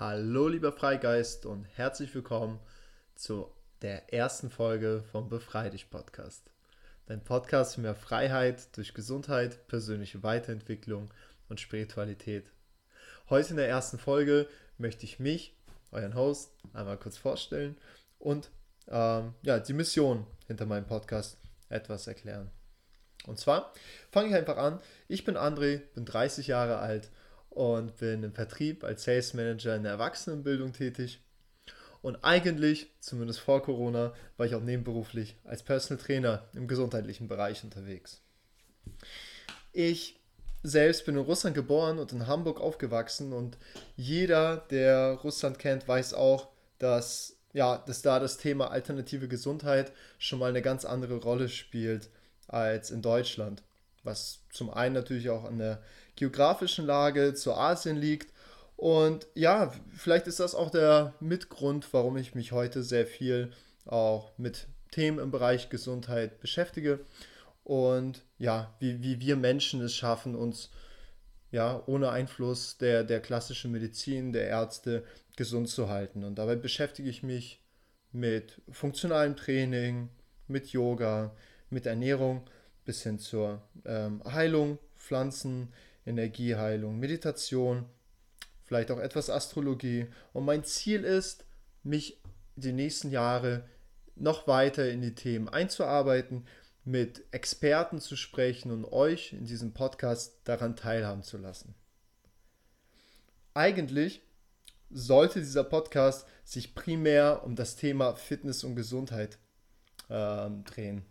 Hallo lieber Freigeist und herzlich willkommen zu der ersten Folge vom Befrei dich Podcast. Dein Podcast für mehr Freiheit durch Gesundheit, persönliche Weiterentwicklung und Spiritualität. Heute in der ersten Folge möchte ich mich, euren Host, einmal kurz vorstellen und ähm, ja, die Mission hinter meinem Podcast etwas erklären. Und zwar fange ich einfach an. Ich bin André, bin 30 Jahre alt und bin im Vertrieb als Sales Manager in der Erwachsenenbildung tätig. Und eigentlich, zumindest vor Corona, war ich auch nebenberuflich als Personal Trainer im gesundheitlichen Bereich unterwegs. Ich selbst bin in Russland geboren und in Hamburg aufgewachsen und jeder, der Russland kennt, weiß auch, dass, ja, dass da das Thema alternative Gesundheit schon mal eine ganz andere Rolle spielt als in Deutschland. Was zum einen natürlich auch an der geografischen Lage zu Asien liegt. Und ja, vielleicht ist das auch der Mitgrund, warum ich mich heute sehr viel auch mit Themen im Bereich Gesundheit beschäftige. Und ja, wie, wie wir Menschen es schaffen, uns ja ohne Einfluss der, der klassischen Medizin, der Ärzte gesund zu halten. Und dabei beschäftige ich mich mit funktionalem Training, mit Yoga, mit Ernährung bis hin zur ähm, Heilung, Pflanzen, Energieheilung, Meditation, vielleicht auch etwas Astrologie. Und mein Ziel ist, mich die nächsten Jahre noch weiter in die Themen einzuarbeiten, mit Experten zu sprechen und euch in diesem Podcast daran teilhaben zu lassen. Eigentlich sollte dieser Podcast sich primär um das Thema Fitness und Gesundheit äh, drehen.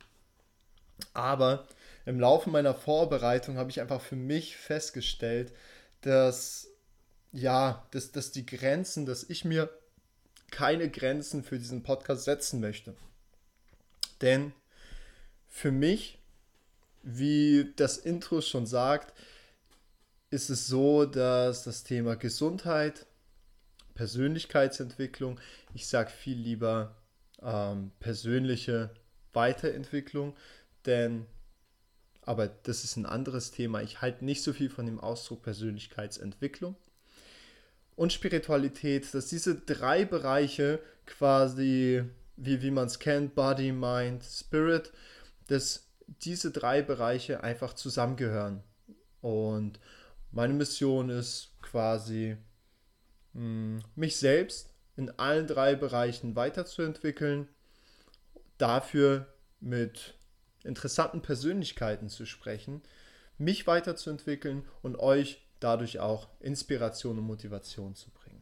Aber im Laufe meiner Vorbereitung habe ich einfach für mich festgestellt, dass ja, dass, dass die Grenzen, dass ich mir keine Grenzen für diesen Podcast setzen möchte. Denn für mich, wie das Intro schon sagt, ist es so, dass das Thema Gesundheit, Persönlichkeitsentwicklung, ich sage viel lieber ähm, persönliche Weiterentwicklung, denn aber das ist ein anderes Thema. Ich halte nicht so viel von dem Ausdruck Persönlichkeitsentwicklung und Spiritualität, dass diese drei Bereiche quasi, wie, wie man es kennt, Body, Mind, Spirit, dass diese drei Bereiche einfach zusammengehören. Und meine Mission ist quasi, hm, mich selbst in allen drei Bereichen weiterzuentwickeln, dafür mit interessanten Persönlichkeiten zu sprechen, mich weiterzuentwickeln und euch dadurch auch Inspiration und Motivation zu bringen.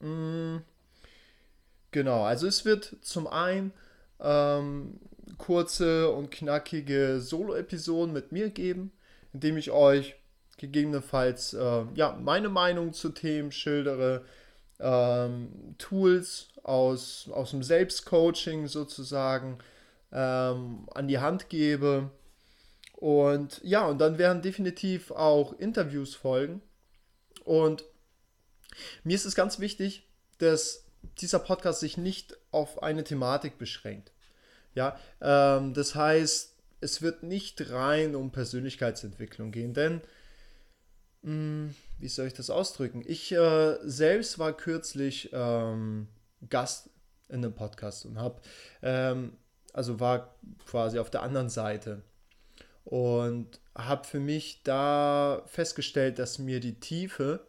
Mm, genau, also es wird zum einen ähm, kurze und knackige Solo-Episoden mit mir geben, indem ich euch gegebenenfalls äh, ja, meine Meinung zu Themen schildere, ähm, Tools aus, aus dem Selbstcoaching sozusagen, ähm, an die Hand gebe. Und ja, und dann werden definitiv auch Interviews folgen. Und mir ist es ganz wichtig, dass dieser Podcast sich nicht auf eine Thematik beschränkt. Ja, ähm, das heißt, es wird nicht rein um Persönlichkeitsentwicklung gehen, denn mh, hm, wie soll ich das ausdrücken? Ich äh, selbst war kürzlich ähm, Gast in einem Podcast und habe ähm, also war quasi auf der anderen Seite. Und habe für mich da festgestellt, dass mir die Tiefe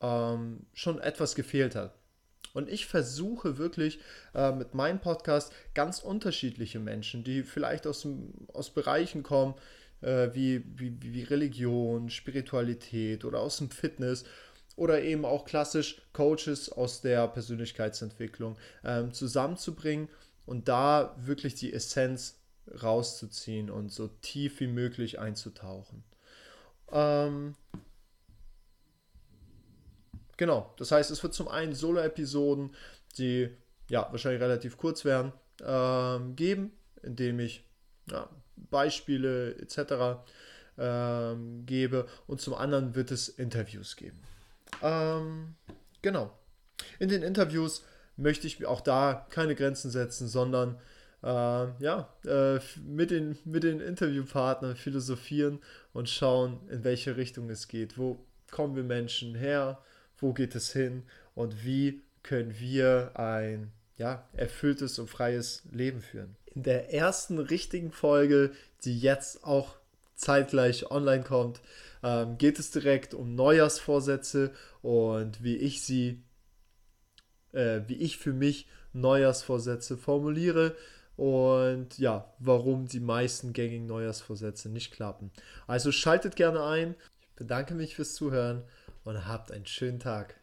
ähm, schon etwas gefehlt hat. Und ich versuche wirklich äh, mit meinem Podcast ganz unterschiedliche Menschen, die vielleicht aus, aus Bereichen kommen, äh, wie, wie, wie Religion, Spiritualität oder aus dem Fitness oder eben auch klassisch Coaches aus der Persönlichkeitsentwicklung ähm, zusammenzubringen und da wirklich die Essenz rauszuziehen und so tief wie möglich einzutauchen. Ähm, genau, das heißt, es wird zum einen Solo-Episoden, die ja wahrscheinlich relativ kurz werden, ähm, geben, indem ich ja, Beispiele etc. Ähm, gebe und zum anderen wird es Interviews geben. Ähm, genau. In den Interviews möchte ich auch da keine Grenzen setzen, sondern äh, ja, äh, mit, den, mit den Interviewpartnern philosophieren und schauen, in welche Richtung es geht. Wo kommen wir Menschen her? wo geht es hin und wie können wir ein ja, erfülltes und freies Leben führen. In der ersten richtigen Folge, die jetzt auch zeitgleich online kommt, ähm, geht es direkt um Neujahrsvorsätze und wie ich sie, äh, wie ich für mich Neujahrsvorsätze formuliere und ja, warum die meisten gängigen Neujahrsvorsätze nicht klappen. Also schaltet gerne ein. Ich bedanke mich fürs Zuhören und habt einen schönen Tag.